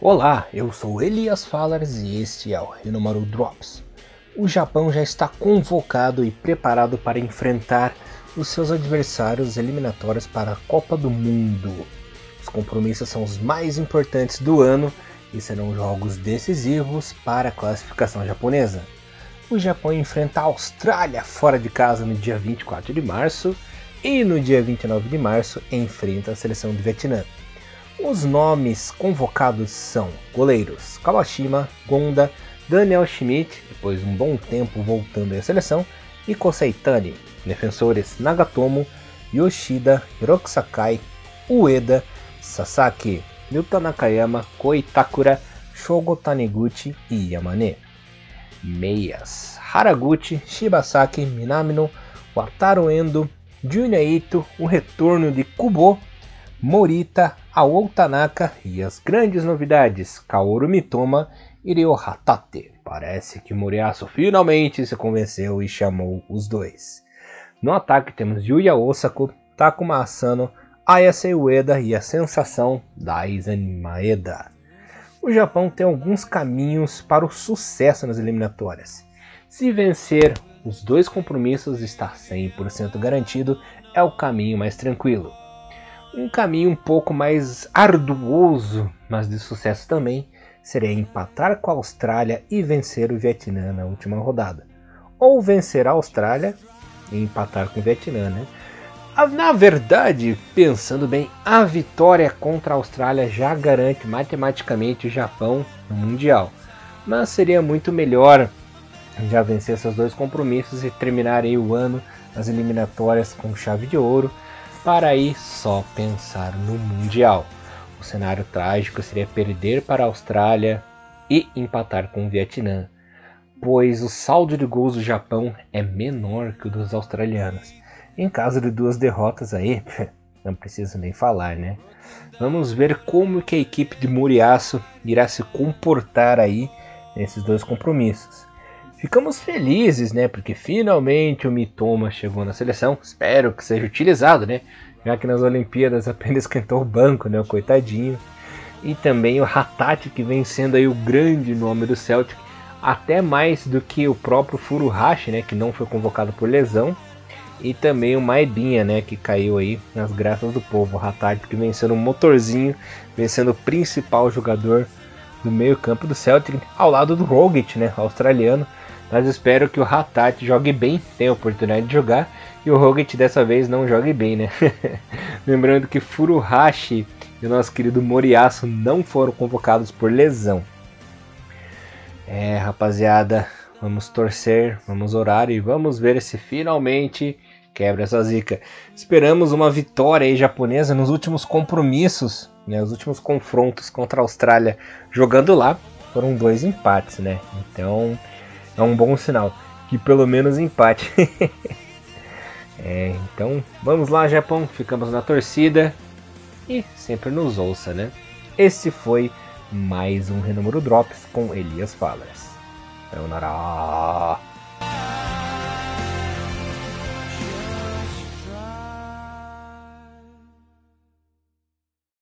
Olá, eu sou Elias Fallers e este é o Renomaru Drops. O Japão já está convocado e preparado para enfrentar os seus adversários eliminatórios para a Copa do Mundo. Os compromissos são os mais importantes do ano e serão jogos decisivos para a classificação japonesa. O Japão enfrenta a Austrália fora de casa no dia 24 de março e no dia 29 de março enfrenta a seleção do Vietnã. Os nomes convocados são goleiros Kawashima, Gonda, Daniel Schmidt, depois de um bom tempo voltando à seleção, e Koseitani, defensores Nagatomo, Yoshida, Hiroki Sakai, Ueda, Sasaki, Yuta Nakayama, Koitakura, Shogo Taniguchi e Yamane. Meias Haraguchi, Shibasaki, Minamino, Wataru Endo, Junya Ito, o retorno de Kubo, Morita, Ao Tanaka e as grandes novidades Kaoru Mitoma e Ryo Hatate. Parece que Moriaço finalmente se convenceu e chamou os dois. No ataque temos Yuya Osako, Takuma Asano, Ayase Ueda e a sensação Daisen Maeda. O Japão tem alguns caminhos para o sucesso nas eliminatórias. Se vencer os dois compromissos está 100% garantido, é o caminho mais tranquilo. Um caminho um pouco mais arduoso, mas de sucesso também, seria empatar com a Austrália e vencer o Vietnã na última rodada. Ou vencer a Austrália e empatar com o Vietnã, né? Na verdade, pensando bem, a vitória contra a Austrália já garante matematicamente o Japão no Mundial. Mas seria muito melhor já vencer esses dois compromissos e terminar o ano nas eliminatórias com chave de ouro para aí só pensar no Mundial. O cenário trágico seria perder para a Austrália e empatar com o Vietnã, pois o saldo de gols do Japão é menor que o dos australianos. Em caso de duas derrotas aí, não preciso nem falar, né? Vamos ver como que a equipe de Moriaço irá se comportar aí nesses dois compromissos. Ficamos felizes, né? Porque finalmente o Mitoma chegou na seleção. Espero que seja utilizado, né? Já que nas Olimpíadas apenas esquentou o banco, né? O coitadinho. E também o Hatate, que vem sendo aí o grande nome do Celtic, até mais do que o próprio Furuhashi, né? Que não foi convocado por lesão. E também o Maibinha, né? Que caiu aí nas graças do povo. O Hatate, que vem sendo um motorzinho, vem sendo o principal jogador do meio campo do Celtic, ao lado do Rogic, né? Australiano mas espero que o Hatat jogue bem, tenha a oportunidade de jogar, e o Roget dessa vez não jogue bem, né? Lembrando que Furuhashi e o nosso querido Moriaço não foram convocados por lesão. É, rapaziada, vamos torcer, vamos orar e vamos ver se finalmente quebra essa zica. Esperamos uma vitória aí japonesa nos últimos compromissos, né, os últimos confrontos contra a Austrália jogando lá. Foram dois empates, né? Então, é um bom sinal. Que pelo menos empate. é, então, vamos lá, Japão. Ficamos na torcida. E sempre nos ouça, né? Esse foi mais um Renúmero Drops com Elias Fallers. Sayonara!